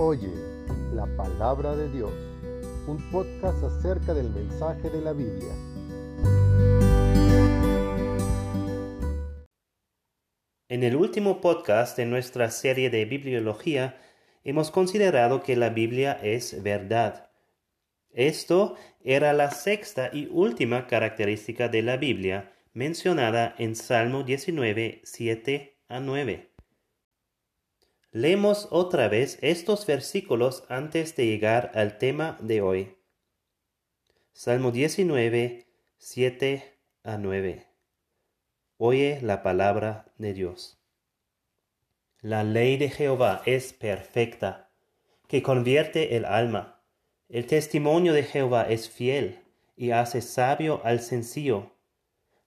Oye la palabra de Dios, un podcast acerca del mensaje de la Biblia. En el último podcast de nuestra serie de bibliología, hemos considerado que la Biblia es verdad. Esto era la sexta y última característica de la Biblia mencionada en Salmo 19, 7 a 9. Leemos otra vez estos versículos antes de llegar al tema de hoy. Salmo 19, 7 a 9. Oye la palabra de Dios. La ley de Jehová es perfecta, que convierte el alma. El testimonio de Jehová es fiel y hace sabio al sencillo.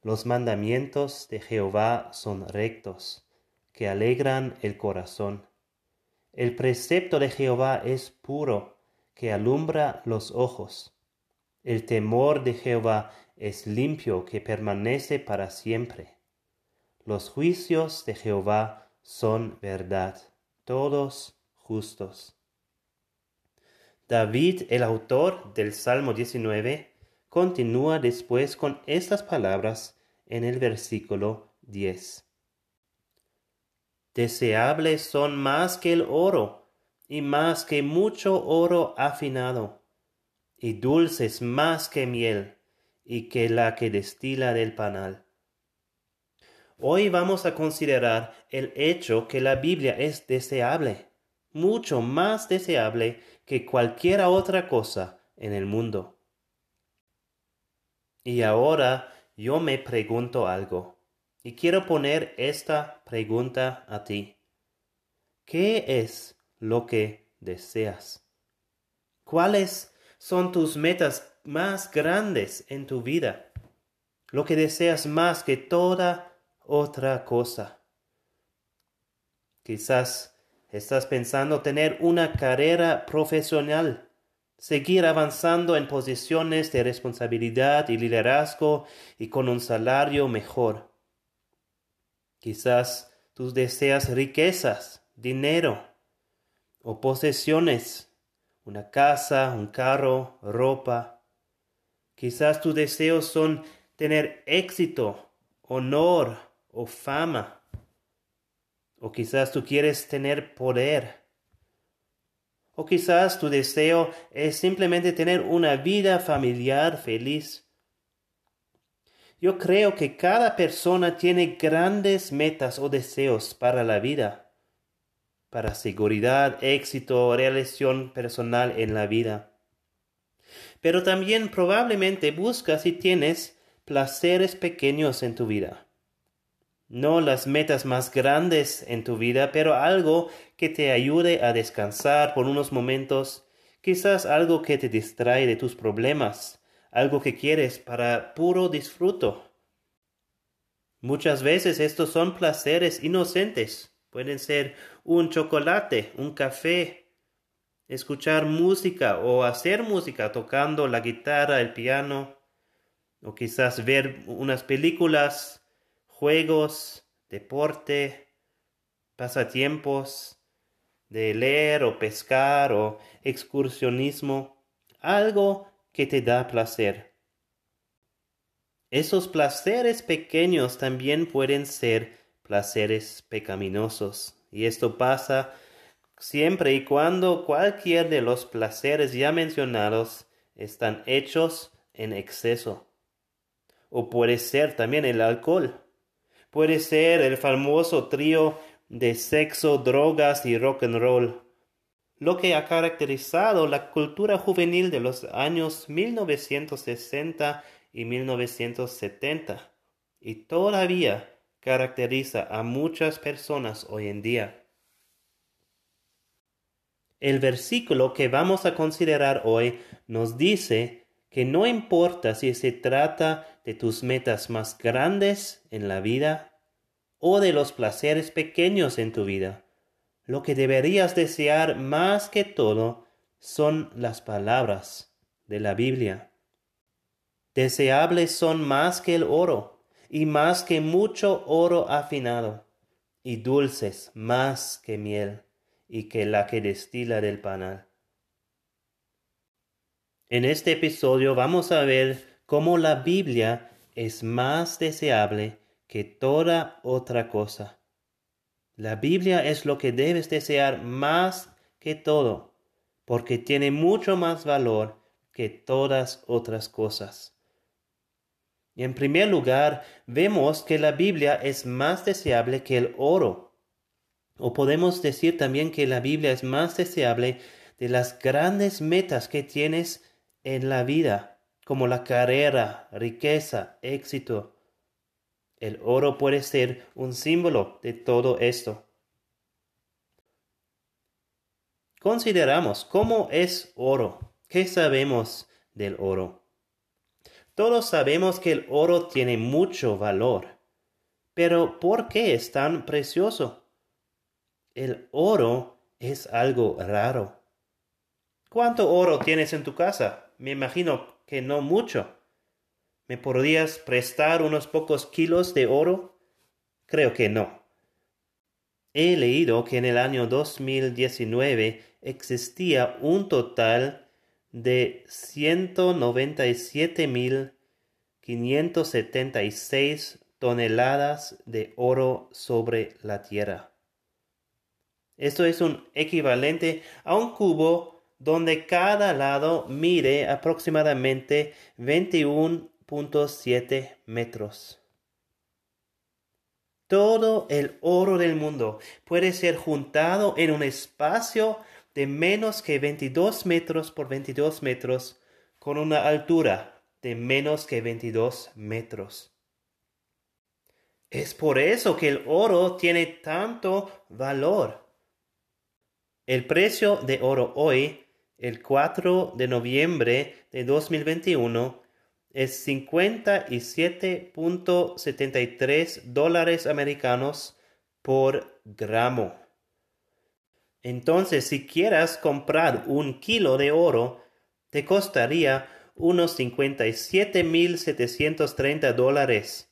Los mandamientos de Jehová son rectos, que alegran el corazón. El precepto de Jehová es puro, que alumbra los ojos. El temor de Jehová es limpio, que permanece para siempre. Los juicios de Jehová son verdad, todos justos. David, el autor del Salmo 19, continúa después con estas palabras en el versículo 10 deseables son más que el oro, y más que mucho oro afinado, y dulces más que miel, y que la que destila del panal. Hoy vamos a considerar el hecho que la Biblia es deseable, mucho más deseable que cualquier otra cosa en el mundo. Y ahora yo me pregunto algo. Y quiero poner esta pregunta a ti. ¿Qué es lo que deseas? ¿Cuáles son tus metas más grandes en tu vida? Lo que deseas más que toda otra cosa. Quizás estás pensando tener una carrera profesional, seguir avanzando en posiciones de responsabilidad y liderazgo y con un salario mejor. Quizás tú deseas riquezas, dinero o posesiones, una casa, un carro, ropa. Quizás tus deseos son tener éxito, honor o fama. O quizás tú quieres tener poder. O quizás tu deseo es simplemente tener una vida familiar feliz. Yo creo que cada persona tiene grandes metas o deseos para la vida, para seguridad, éxito, realización personal en la vida. Pero también probablemente buscas y tienes placeres pequeños en tu vida. No las metas más grandes en tu vida, pero algo que te ayude a descansar por unos momentos, quizás algo que te distrae de tus problemas, algo que quieres para puro disfruto. Muchas veces estos son placeres inocentes. Pueden ser un chocolate, un café, escuchar música o hacer música tocando la guitarra, el piano, o quizás ver unas películas, juegos, deporte, pasatiempos, de leer o pescar o excursionismo, algo que te da placer. Esos placeres pequeños también pueden ser placeres pecaminosos. Y esto pasa siempre y cuando cualquier de los placeres ya mencionados están hechos en exceso. O puede ser también el alcohol. Puede ser el famoso trío de sexo, drogas y rock and roll lo que ha caracterizado la cultura juvenil de los años 1960 y 1970 y todavía caracteriza a muchas personas hoy en día. El versículo que vamos a considerar hoy nos dice que no importa si se trata de tus metas más grandes en la vida o de los placeres pequeños en tu vida, lo que deberías desear más que todo son las palabras de la Biblia. Deseables son más que el oro, y más que mucho oro afinado, y dulces más que miel, y que la que destila del panal. En este episodio vamos a ver cómo la Biblia es más deseable que toda otra cosa. La Biblia es lo que debes desear más que todo, porque tiene mucho más valor que todas otras cosas. Y en primer lugar, vemos que la Biblia es más deseable que el oro. O podemos decir también que la Biblia es más deseable de las grandes metas que tienes en la vida, como la carrera, riqueza, éxito. El oro puede ser un símbolo de todo esto. Consideramos cómo es oro. ¿Qué sabemos del oro? Todos sabemos que el oro tiene mucho valor. Pero ¿por qué es tan precioso? El oro es algo raro. ¿Cuánto oro tienes en tu casa? Me imagino que no mucho. ¿Me podrías prestar unos pocos kilos de oro? Creo que no. He leído que en el año 2019 existía un total de 197.576 toneladas de oro sobre la Tierra. Esto es un equivalente a un cubo donde cada lado mide aproximadamente 21.7 metros. Todo el oro del mundo puede ser juntado en un espacio de menos que 22 metros por 22 metros con una altura de menos que 22 metros. Es por eso que el oro tiene tanto valor. El precio de oro hoy, el 4 de noviembre de 2021, es 57.73 dólares americanos por gramo. Entonces, si quieras comprar un kilo de oro, te costaría unos 57.730 dólares,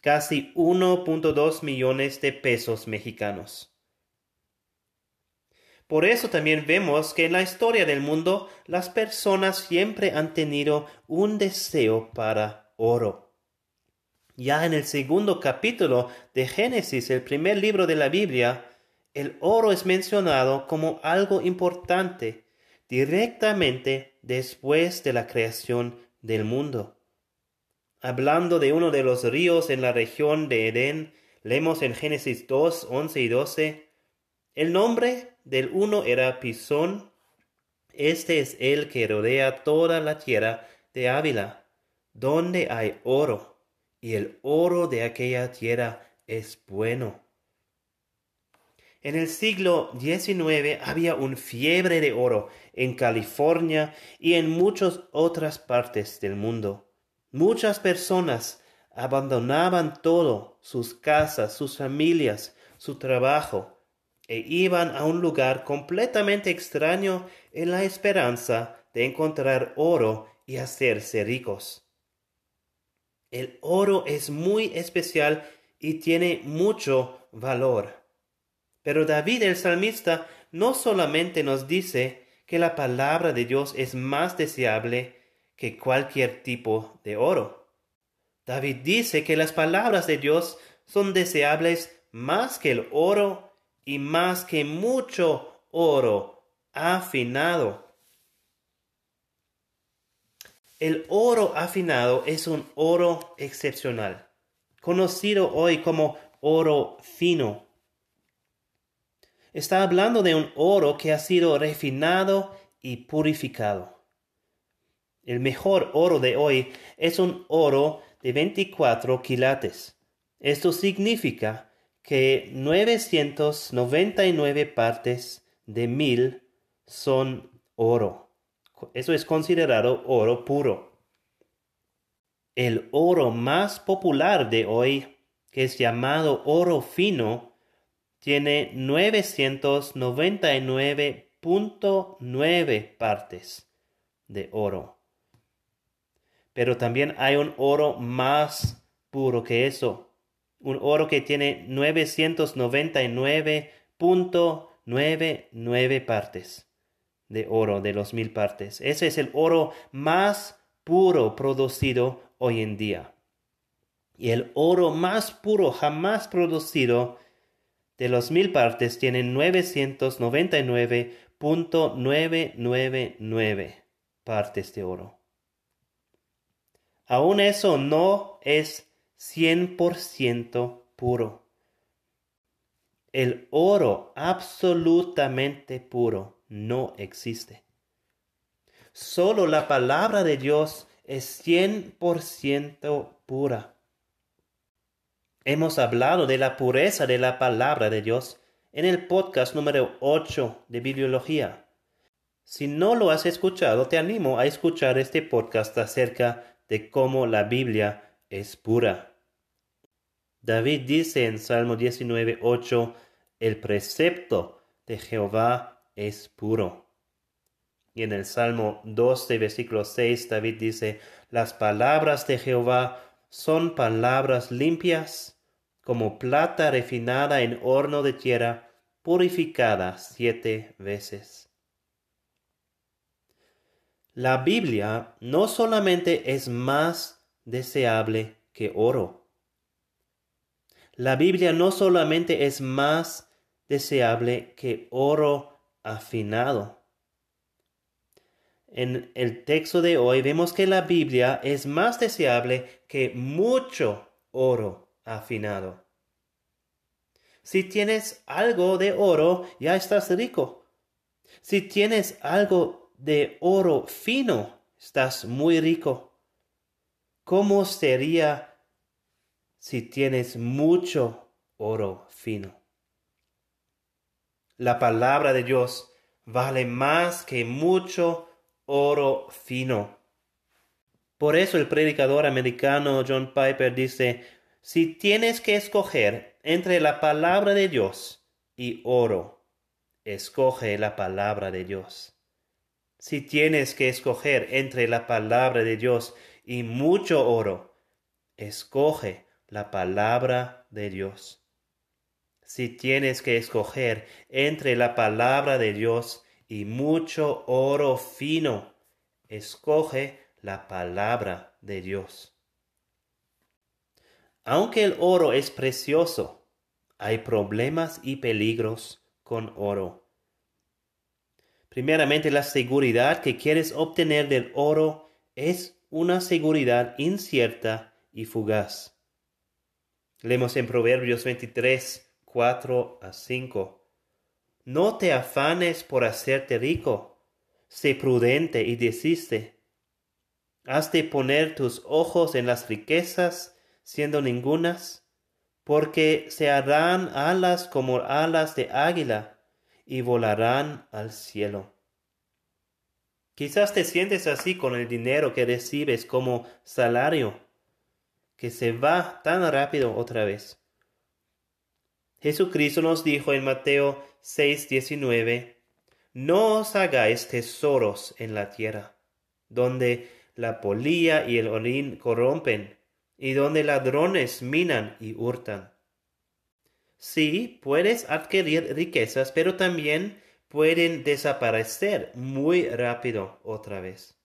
casi 1.2 millones de pesos mexicanos. Por eso también vemos que en la historia del mundo las personas siempre han tenido un deseo para oro. Ya en el segundo capítulo de Génesis, el primer libro de la Biblia, el oro es mencionado como algo importante directamente después de la creación del mundo. Hablando de uno de los ríos en la región de Edén, leemos en Génesis 2, 11 y 12, el nombre del uno era Pisón, este es el que rodea toda la tierra de Ávila, donde hay oro, y el oro de aquella tierra es bueno. En el siglo XIX había un fiebre de oro en California y en muchas otras partes del mundo. Muchas personas abandonaban todo, sus casas, sus familias, su trabajo, e iban a un lugar completamente extraño en la esperanza de encontrar oro y hacerse ricos. El oro es muy especial y tiene mucho valor. Pero David el salmista no solamente nos dice que la palabra de Dios es más deseable que cualquier tipo de oro. David dice que las palabras de Dios son deseables más que el oro y más que mucho oro afinado. El oro afinado es un oro excepcional, conocido hoy como oro fino Está hablando de un oro que ha sido refinado y purificado. El mejor oro de hoy es un oro de 24 quilates. Esto significa que 999 partes de mil son oro. Eso es considerado oro puro. El oro más popular de hoy, que es llamado oro fino, tiene 999.9 partes de oro. Pero también hay un oro más puro que eso. Un oro que tiene 999.9 nueve, nueve partes de oro de los mil partes. Ese es el oro más puro producido hoy en día. Y el oro más puro jamás producido de los mil partes tiene 999.999 partes de oro. Aún eso no es 100% puro. El oro absolutamente puro no existe. Solo la palabra de Dios es 100% pura. Hemos hablado de la pureza de la palabra de Dios en el podcast número 8 de Bibliología. Si no lo has escuchado, te animo a escuchar este podcast acerca de cómo la Biblia es pura. David dice en Salmo 19, 8, el precepto de Jehová es puro. Y en el Salmo 12, versículo 6, David dice, las palabras de Jehová son palabras limpias como plata refinada en horno de tierra, purificada siete veces. La Biblia no solamente es más deseable que oro. La Biblia no solamente es más deseable que oro afinado. En el texto de hoy vemos que la Biblia es más deseable que mucho oro afinado. Si tienes algo de oro, ya estás rico. Si tienes algo de oro fino, estás muy rico. ¿Cómo sería si tienes mucho oro fino? La palabra de Dios vale más que mucho oro fino. Por eso el predicador americano John Piper dice, si tienes que escoger entre la palabra de Dios y oro, escoge la palabra de Dios. Si tienes que escoger entre la palabra de Dios y mucho oro, escoge la palabra de Dios. Si tienes que escoger entre la palabra de Dios y mucho oro fino. Escoge la palabra de Dios. Aunque el oro es precioso, hay problemas y peligros con oro. Primeramente, la seguridad que quieres obtener del oro es una seguridad incierta y fugaz. Leemos en Proverbios 23, 4 a 5. No te afanes por hacerte rico, sé prudente y desiste. Has de poner tus ojos en las riquezas, siendo ningunas, porque se harán alas como alas de águila, y volarán al cielo. Quizás te sientes así con el dinero que recibes como salario, que se va tan rápido otra vez. Jesucristo nos dijo en Mateo 6:19, No os hagáis tesoros en la tierra, donde la polilla y el orín corrompen, y donde ladrones minan y hurtan. Sí, puedes adquirir riquezas, pero también pueden desaparecer muy rápido otra vez.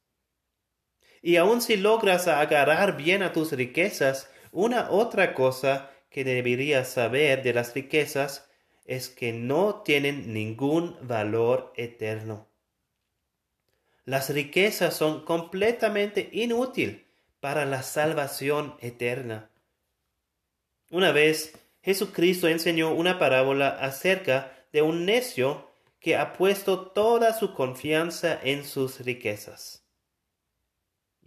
Y aun si logras agarrar bien a tus riquezas, una otra cosa que deberías saber de las riquezas es que no tienen ningún valor eterno. Las riquezas son completamente inútiles para la salvación eterna. Una vez Jesucristo enseñó una parábola acerca de un necio que ha puesto toda su confianza en sus riquezas.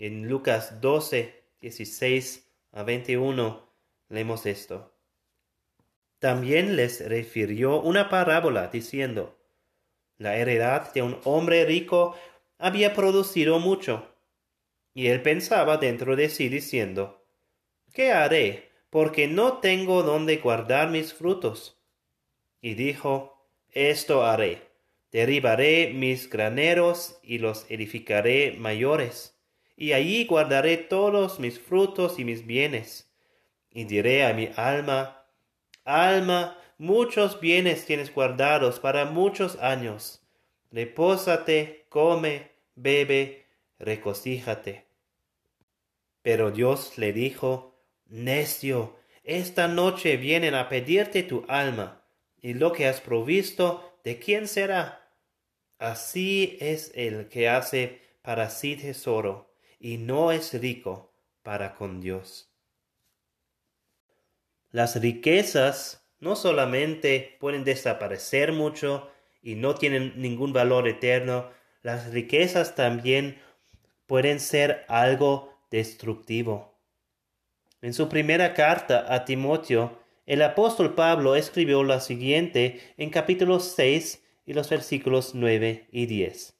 En Lucas 12, 16 a 21 leemos esto. También les refirió una parábola diciendo, la heredad de un hombre rico había producido mucho. Y él pensaba dentro de sí diciendo, ¿qué haré? Porque no tengo donde guardar mis frutos. Y dijo, esto haré, derribaré mis graneros y los edificaré mayores, y allí guardaré todos mis frutos y mis bienes. Y diré a mi alma, Alma, muchos bienes tienes guardados para muchos años. Repósate, come, bebe, recocíjate. Pero Dios le dijo, Necio, esta noche vienen a pedirte tu alma, y lo que has provisto, ¿de quién será? Así es el que hace para sí tesoro, y no es rico para con Dios. Las riquezas no solamente pueden desaparecer mucho y no tienen ningún valor eterno, las riquezas también pueden ser algo destructivo. En su primera carta a Timoteo, el apóstol Pablo escribió lo siguiente en capítulo 6 y los versículos 9 y 10.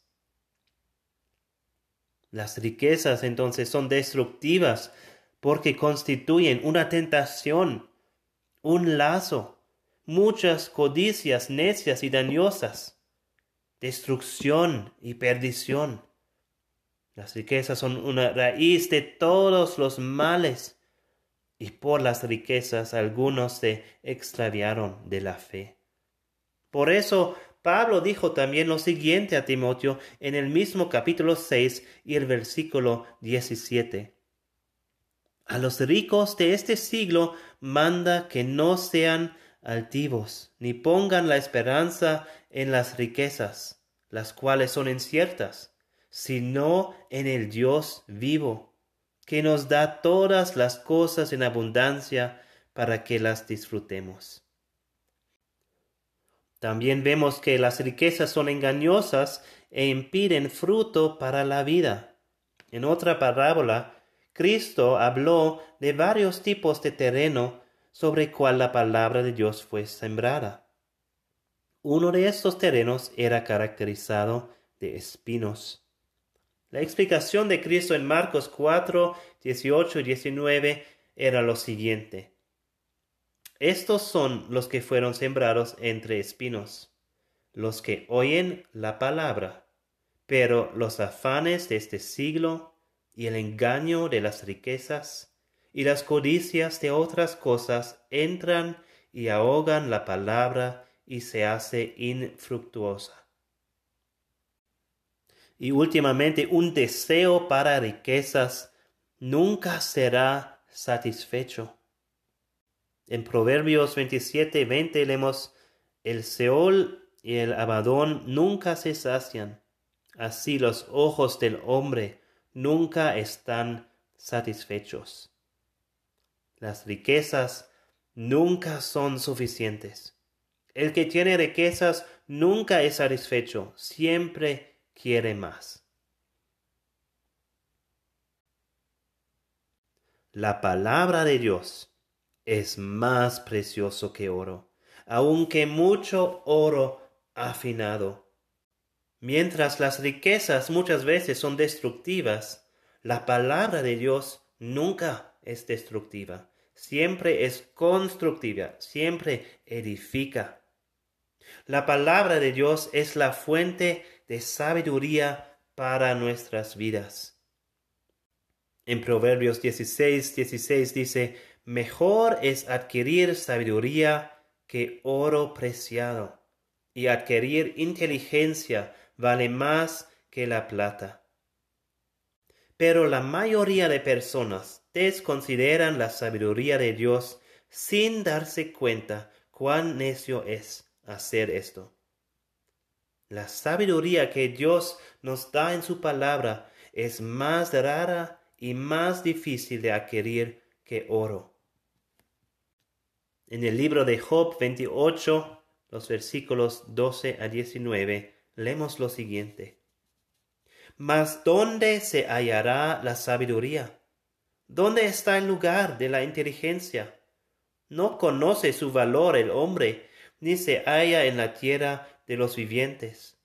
Las riquezas entonces son destructivas porque constituyen una tentación, un lazo, muchas codicias necias y dañosas, destrucción y perdición. Las riquezas son una raíz de todos los males y por las riquezas algunos se extraviaron de la fe. Por eso Pablo dijo también lo siguiente a Timoteo en el mismo capítulo 6 y el versículo 17. A los ricos de este siglo manda que no sean altivos, ni pongan la esperanza en las riquezas, las cuales son inciertas, sino en el Dios vivo, que nos da todas las cosas en abundancia para que las disfrutemos. También vemos que las riquezas son engañosas e impiden fruto para la vida. En otra parábola, Cristo habló de varios tipos de terreno sobre cual la palabra de Dios fue sembrada. Uno de estos terrenos era caracterizado de espinos. La explicación de Cristo en Marcos 4, 18 y 19 era lo siguiente. Estos son los que fueron sembrados entre espinos, los que oyen la palabra, pero los afanes de este siglo y el engaño de las riquezas y las codicias de otras cosas entran y ahogan la palabra y se hace infructuosa. Y últimamente un deseo para riquezas nunca será satisfecho en Proverbios 27, 20 leemos, el Seol y el Abadón nunca se sacian, así los ojos del hombre nunca están satisfechos. Las riquezas nunca son suficientes. El que tiene riquezas nunca es satisfecho, siempre quiere más. La palabra de Dios es más precioso que oro, aunque mucho oro afinado. Mientras las riquezas muchas veces son destructivas, la palabra de Dios nunca es destructiva, siempre es constructiva, siempre edifica. La palabra de Dios es la fuente de sabiduría para nuestras vidas. En Proverbios 16, 16 dice, Mejor es adquirir sabiduría que oro preciado, y adquirir inteligencia vale más que la plata. Pero la mayoría de personas desconsideran la sabiduría de Dios sin darse cuenta cuán necio es hacer esto. La sabiduría que Dios nos da en su palabra es más rara y más difícil de adquirir que oro. En el libro de Job 28, los versículos 12 a 19, leemos lo siguiente. Mas ¿dónde se hallará la sabiduría? ¿Dónde está el lugar de la inteligencia? No conoce su valor el hombre, ni se halla en la tierra de los vivientes.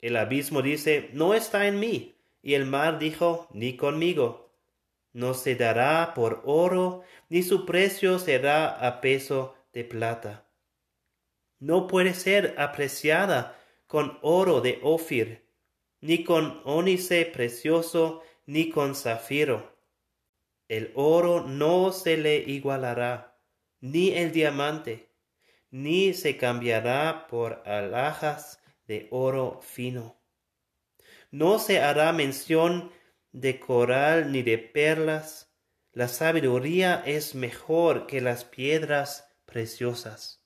El abismo dice, no está en mí, y el mar dijo, ni conmigo. No se dará por oro, ni su precio será a peso de plata. No puede ser apreciada con oro de Ofir, ni con ónice precioso, ni con zafiro. El oro no se le igualará, ni el diamante, ni se cambiará por alhajas de oro fino. No se hará mención de coral ni de perlas. La sabiduría es mejor que las piedras preciosas.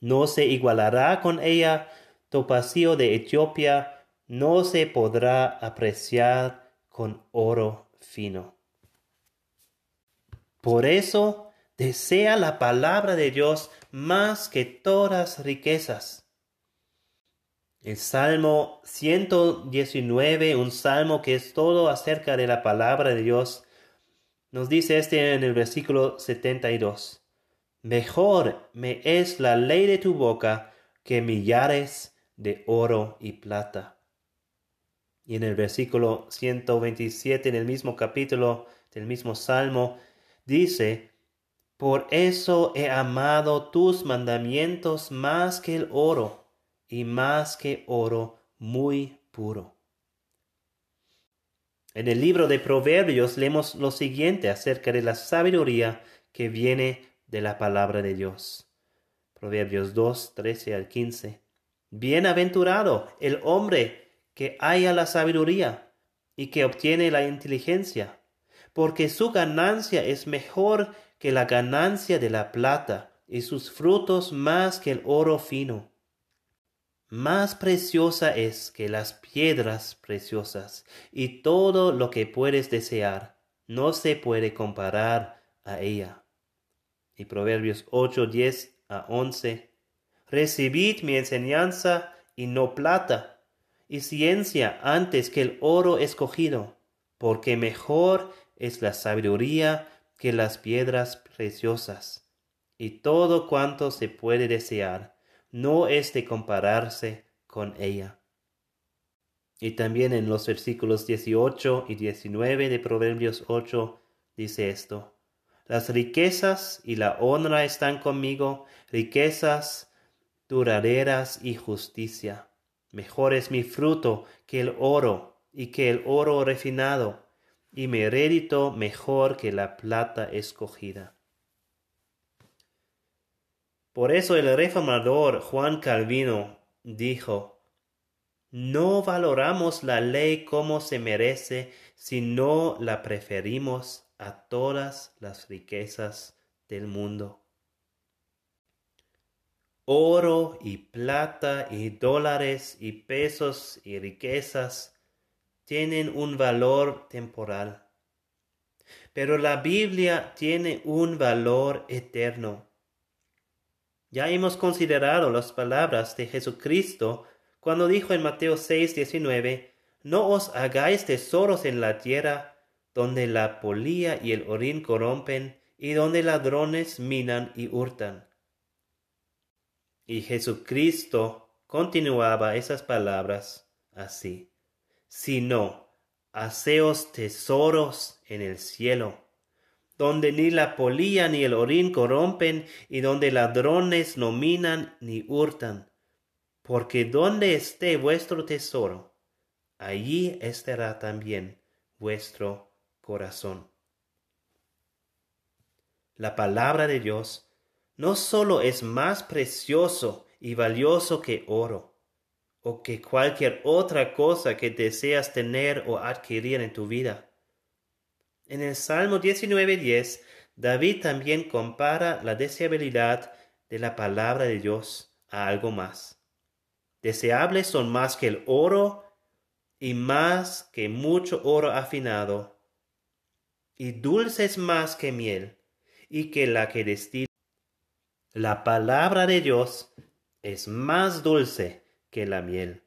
No se igualará con ella topacio de Etiopía, no se podrá apreciar con oro fino. Por eso desea la palabra de Dios más que todas riquezas el Salmo 119, un salmo que es todo acerca de la palabra de Dios, nos dice este en el versículo 72. Mejor me es la ley de tu boca que millares de oro y plata. Y en el versículo 127, en el mismo capítulo del mismo salmo, dice, Por eso he amado tus mandamientos más que el oro y más que oro muy puro. En el libro de Proverbios leemos lo siguiente acerca de la sabiduría que viene de la palabra de Dios. Proverbios 2, 13 al 15. Bienaventurado el hombre que haya la sabiduría y que obtiene la inteligencia, porque su ganancia es mejor que la ganancia de la plata y sus frutos más que el oro fino más preciosa es que las piedras preciosas, y todo lo que puedes desear no se puede comparar a ella. Y Proverbios 8, 10 a 11. Recibid mi enseñanza y no plata, y ciencia antes que el oro escogido, porque mejor es la sabiduría que las piedras preciosas, y todo cuanto se puede desear no es de compararse con ella. Y también en los versículos 18 y 19 de Proverbios 8 dice esto. Las riquezas y la honra están conmigo, riquezas duraderas y justicia. Mejor es mi fruto que el oro y que el oro refinado, y mi rédito mejor que la plata escogida. Por eso el reformador Juan Calvino dijo, no valoramos la ley como se merece, sino la preferimos a todas las riquezas del mundo. Oro y plata y dólares y pesos y riquezas tienen un valor temporal, pero la Biblia tiene un valor eterno ya hemos considerado las palabras de Jesucristo cuando dijo en Mateo 6, 19, No os hagáis tesoros en la tierra, donde la polía y el orín corrompen, y donde ladrones minan y hurtan. Y Jesucristo continuaba esas palabras así, sino, haceos tesoros en el cielo donde ni la polilla ni el orín corrompen, y donde ladrones no minan ni hurtan. Porque donde esté vuestro tesoro, allí estará también vuestro corazón. La palabra de Dios no sólo es más precioso y valioso que oro, o que cualquier otra cosa que deseas tener o adquirir en tu vida en el Salmo 19.10, David también compara la deseabilidad de la palabra de Dios a algo más. Deseables son más que el oro y más que mucho oro afinado, y dulces más que miel y que la que destila. La palabra de Dios es más dulce que la miel.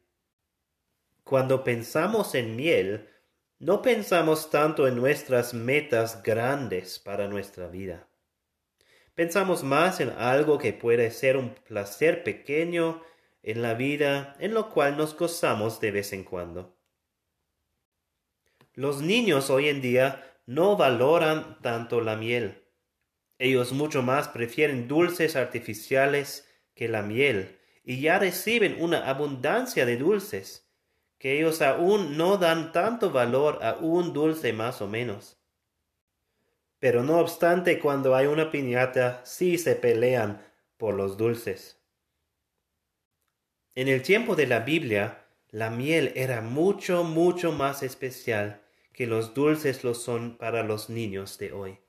Cuando pensamos en miel, no pensamos tanto en nuestras metas grandes para nuestra vida. Pensamos más en algo que puede ser un placer pequeño en la vida, en lo cual nos gozamos de vez en cuando. Los niños hoy en día no valoran tanto la miel. Ellos mucho más prefieren dulces artificiales que la miel, y ya reciben una abundancia de dulces, que ellos aún no dan tanto valor a un dulce más o menos. Pero no obstante, cuando hay una piñata, sí se pelean por los dulces. En el tiempo de la Biblia, la miel era mucho, mucho más especial que los dulces lo son para los niños de hoy.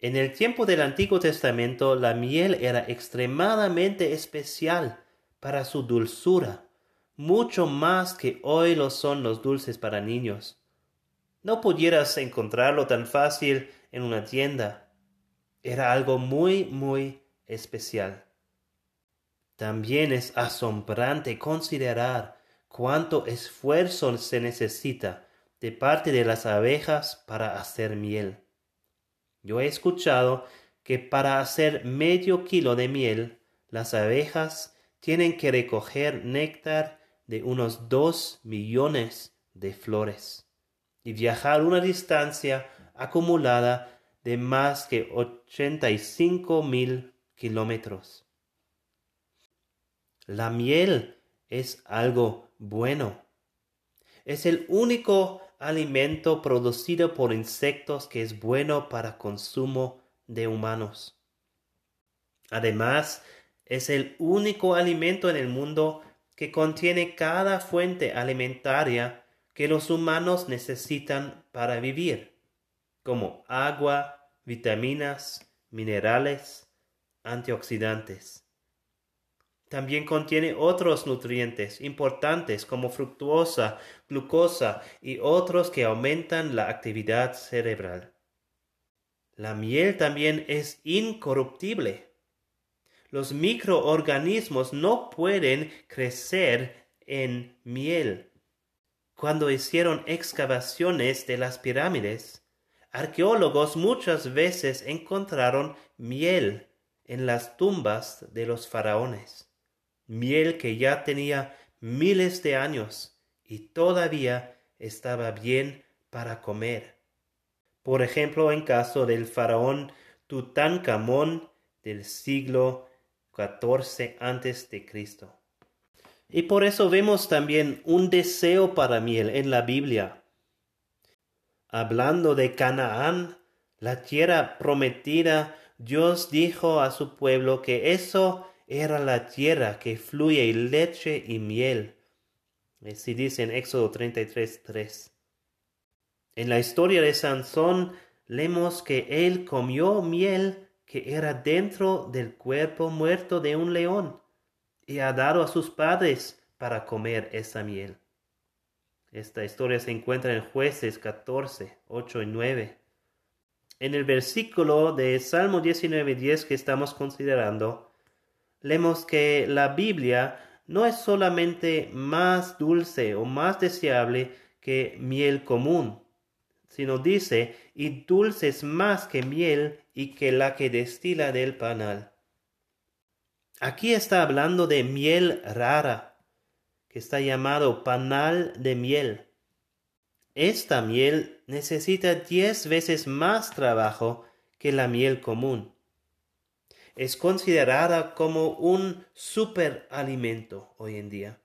En el tiempo del Antiguo Testamento, la miel era extremadamente especial para su dulzura, mucho más que hoy lo son los dulces para niños. No pudieras encontrarlo tan fácil en una tienda. Era algo muy, muy especial. También es asombrante considerar cuánto esfuerzo se necesita de parte de las abejas para hacer miel. Yo he escuchado que para hacer medio kilo de miel, las abejas tienen que recoger néctar de unos dos millones de flores y viajar una distancia acumulada de más que 85 mil kilómetros. La miel es algo bueno. Es el único alimento producido por insectos que es bueno para consumo de humanos. Además, es el único alimento en el mundo que contiene cada fuente alimentaria que los humanos necesitan para vivir, como agua, vitaminas, minerales, antioxidantes. También contiene otros nutrientes importantes como fructuosa, glucosa y otros que aumentan la actividad cerebral. La miel también es incorruptible. Los microorganismos no pueden crecer en miel cuando hicieron excavaciones de las pirámides, arqueólogos muchas veces encontraron miel en las tumbas de los faraones, miel que ya tenía miles de años y todavía estaba bien para comer. Por ejemplo, en caso del faraón Tutankamón del siglo XIV antes de Cristo. Y por eso vemos también un deseo para miel en la Biblia. Hablando de Canaán, la tierra prometida, Dios dijo a su pueblo que eso era la tierra que fluye leche y miel. Así dice en Éxodo 33.3. En la historia de Sansón leemos que él comió miel que era dentro del cuerpo muerto de un león y ha dado a sus padres para comer esa miel. Esta historia se encuentra en jueces 14, 8 y 9. En el versículo de Salmo 19, 10 que estamos considerando, leemos que la Biblia no es solamente más dulce o más deseable que miel común, sino dice, y dulce es más que miel y que la que destila del panal. Aquí está hablando de miel rara, que está llamado panal de miel. Esta miel necesita diez veces más trabajo que la miel común. Es considerada como un superalimento hoy en día.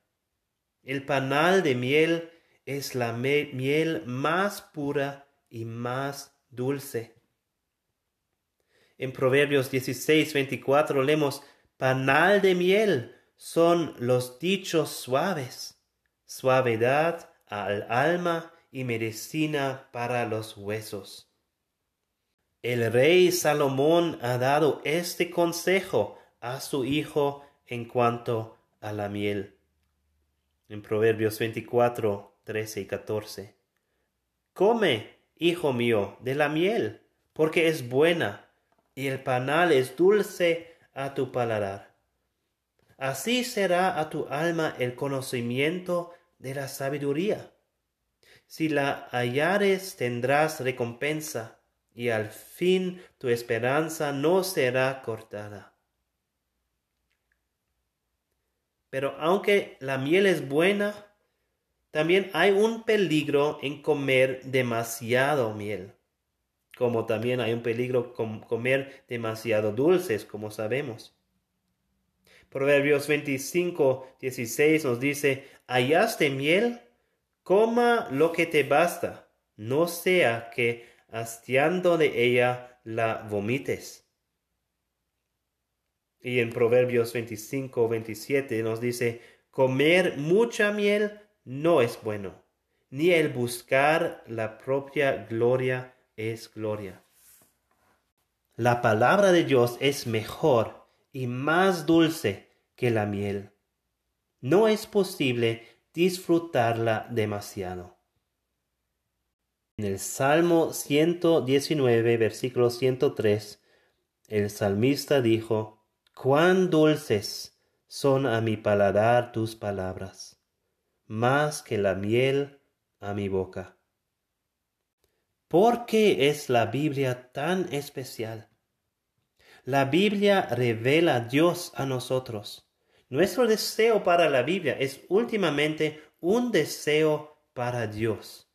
El panal de miel es la miel más pura y más dulce. En Proverbios 16, 24 leemos, Panal de miel son los dichos suaves, suavidad al alma y medicina para los huesos. El rey Salomón ha dado este consejo a su hijo en cuanto a la miel. En Proverbios 24, 13 y 14. Come, hijo mío, de la miel, porque es buena, y el panal es dulce a tu paladar. Así será a tu alma el conocimiento de la sabiduría. Si la hallares tendrás recompensa, y al fin tu esperanza no será cortada. Pero aunque la miel es buena, también hay un peligro en comer demasiado miel, como también hay un peligro con comer demasiado dulces, como sabemos. Proverbios 25, 16 nos dice, hallaste miel, coma lo que te basta, no sea que hastiando de ella la vomites. Y en Proverbios 25, 27 nos dice, comer mucha miel no es bueno, ni el buscar la propia gloria es gloria. La palabra de Dios es mejor y más dulce que la miel. No es posible disfrutarla demasiado. En el Salmo 119, versículo 103, el salmista dijo, Cuán dulces son a mi paladar tus palabras, más que la miel a mi boca. ¿Por qué es la Biblia tan especial? La Biblia revela a Dios a nosotros. Nuestro deseo para la Biblia es últimamente un deseo para Dios.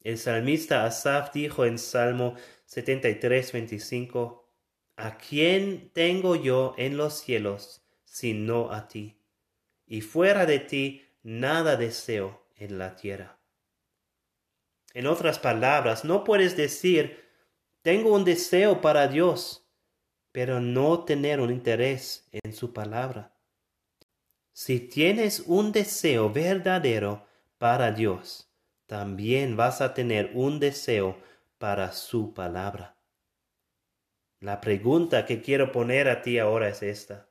El salmista Asaf dijo en Salmo 73, 25, ¿A quién tengo yo en los cielos sino a ti? Y fuera de ti nada deseo en la tierra. En otras palabras, no puedes decir, tengo un deseo para Dios, pero no tener un interés en su palabra. Si tienes un deseo verdadero para Dios, también vas a tener un deseo para su palabra. La pregunta que quiero poner a ti ahora es esta.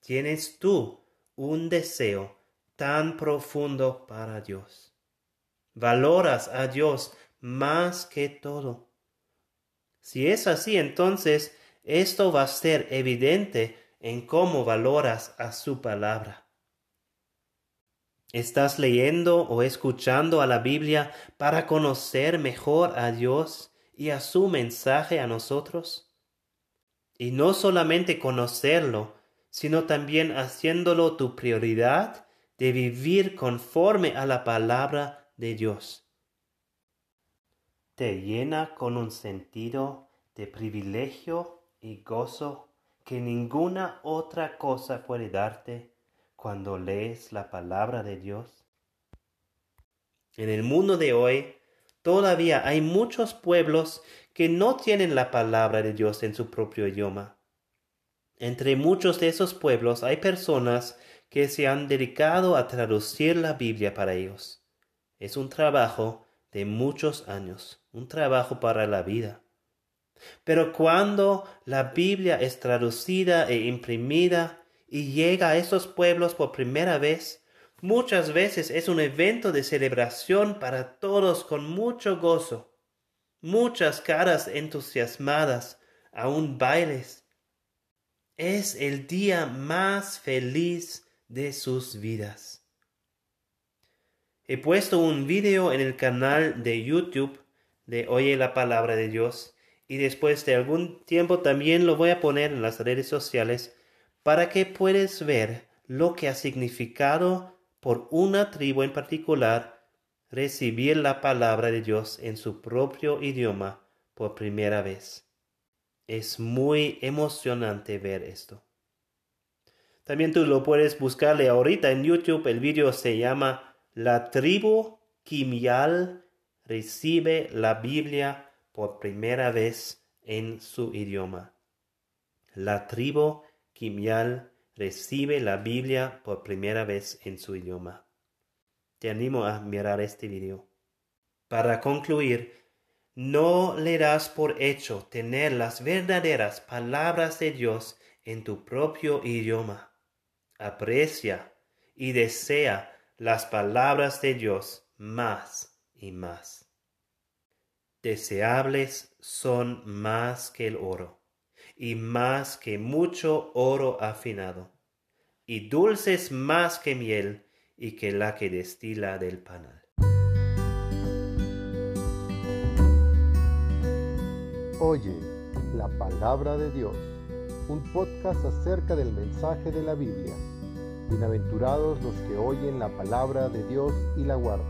¿Tienes tú un deseo tan profundo para Dios? ¿Valoras a Dios más que todo? Si es así, entonces esto va a ser evidente en cómo valoras a su palabra. ¿Estás leyendo o escuchando a la Biblia para conocer mejor a Dios y a su mensaje a nosotros? Y no solamente conocerlo, sino también haciéndolo tu prioridad de vivir conforme a la palabra de Dios. Te llena con un sentido de privilegio y gozo que ninguna otra cosa puede darte cuando lees la palabra de Dios? En el mundo de hoy todavía hay muchos pueblos que no tienen la palabra de Dios en su propio idioma. Entre muchos de esos pueblos hay personas que se han dedicado a traducir la Biblia para ellos. Es un trabajo de muchos años, un trabajo para la vida. Pero cuando la Biblia es traducida e imprimida y llega a esos pueblos por primera vez, muchas veces es un evento de celebración para todos con mucho gozo, muchas caras entusiasmadas, aún bailes. Es el día más feliz de sus vidas. He puesto un video en el canal de YouTube de Oye la Palabra de Dios y después de algún tiempo también lo voy a poner en las redes sociales para que puedas ver lo que ha significado por una tribu en particular recibir la palabra de Dios en su propio idioma por primera vez. Es muy emocionante ver esto. También tú lo puedes buscarle ahorita en YouTube. El video se llama La tribu Kimial recibe la Biblia por primera vez en su idioma. La tribu Kimial recibe la Biblia por primera vez en su idioma. Te animo a mirar este video. Para concluir, no le das por hecho tener las verdaderas palabras de Dios en tu propio idioma. Aprecia y desea las palabras de Dios más y más. Deseables son más que el oro y más que mucho oro afinado, y dulces más que miel y que la que destila del panal. Oye la palabra de Dios, un podcast acerca del mensaje de la Biblia. Bienaventurados los que oyen la palabra de Dios y la guardan.